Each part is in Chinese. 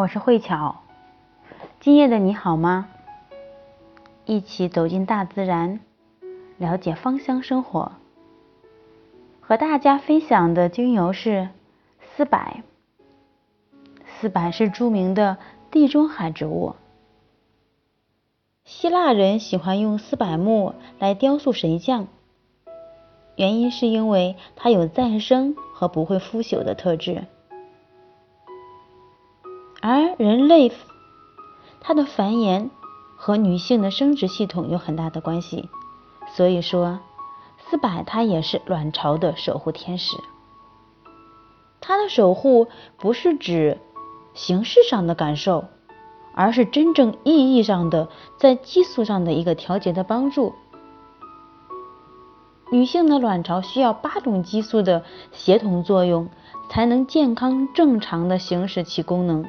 我是慧巧。今夜的你好吗？一起走进大自然，了解芳香生活。和大家分享的精油是丝柏。丝柏是著名的地中海植物。希腊人喜欢用丝柏木来雕塑神像，原因是因为它有再生和不会腐朽的特质。而人类，它的繁衍和女性的生殖系统有很大的关系，所以说丝柏它也是卵巢的守护天使。它的守护不是指形式上的感受，而是真正意义上的在激素上的一个调节的帮助。女性的卵巢需要八种激素的协同作用，才能健康正常的行使其功能。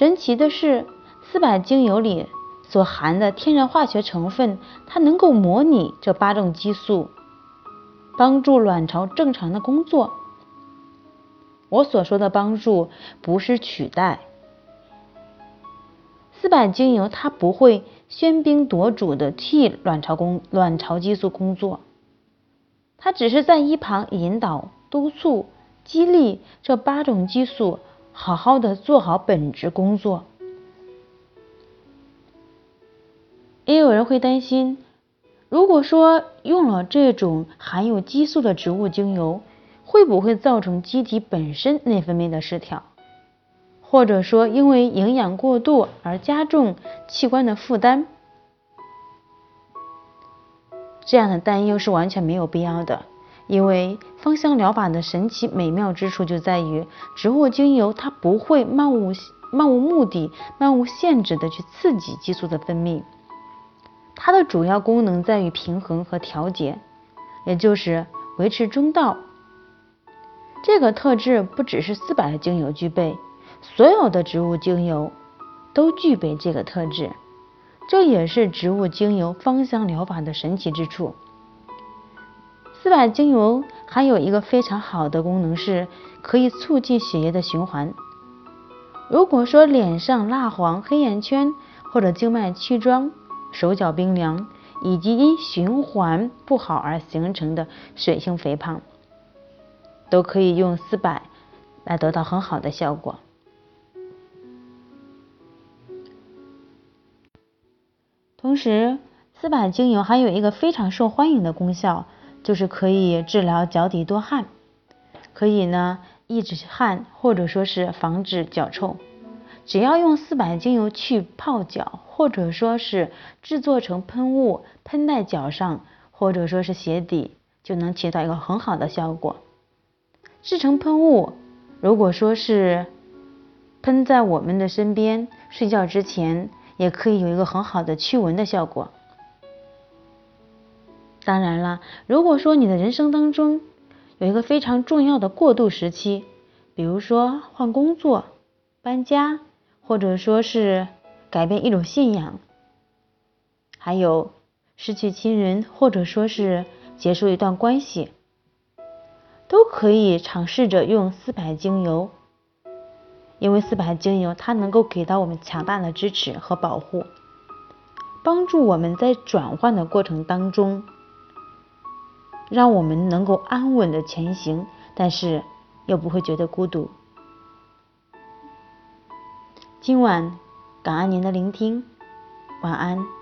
神奇的是，丝柏精油里所含的天然化学成分，它能够模拟这八种激素，帮助卵巢正常的工作。我所说的帮助，不是取代。丝柏精油它不会喧宾夺主的替卵巢工卵巢激素工作，它只是在一旁引导、督促、激励这八种激素。好好的做好本职工作。也有人会担心，如果说用了这种含有激素的植物精油，会不会造成机体本身内分泌的失调，或者说因为营养过度而加重器官的负担？这样的担忧是完全没有必要的。因为芳香疗法的神奇美妙之处就在于，植物精油它不会漫无漫无目的、漫无限制的去刺激激素的分泌，它的主要功能在于平衡和调节，也就是维持中道。这个特质不只是丝柏的精油具备，所有的植物精油都具备这个特质，这也是植物精油芳香疗法的神奇之处。丝柏精油还有一个非常好的功能，是可以促进血液的循环。如果说脸上蜡黄、黑眼圈或者静脉曲张、手脚冰凉，以及因循环不好而形成的水性肥胖，都可以用丝柏来得到很好的效果。同时，丝柏精油还有一个非常受欢迎的功效。就是可以治疗脚底多汗，可以呢抑制汗，或者说是防止脚臭。只要用四百精油去泡脚，或者说是制作成喷雾喷在脚上，或者说是鞋底，就能起到一个很好的效果。制成喷雾，如果说是喷在我们的身边，睡觉之前也可以有一个很好的驱蚊的效果。当然了，如果说你的人生当中有一个非常重要的过渡时期，比如说换工作、搬家，或者说是改变一种信仰，还有失去亲人，或者说是结束一段关系，都可以尝试着用丝柏精油，因为丝柏精油它能够给到我们强大的支持和保护，帮助我们在转换的过程当中。让我们能够安稳的前行，但是又不会觉得孤独。今晚感恩您的聆听，晚安。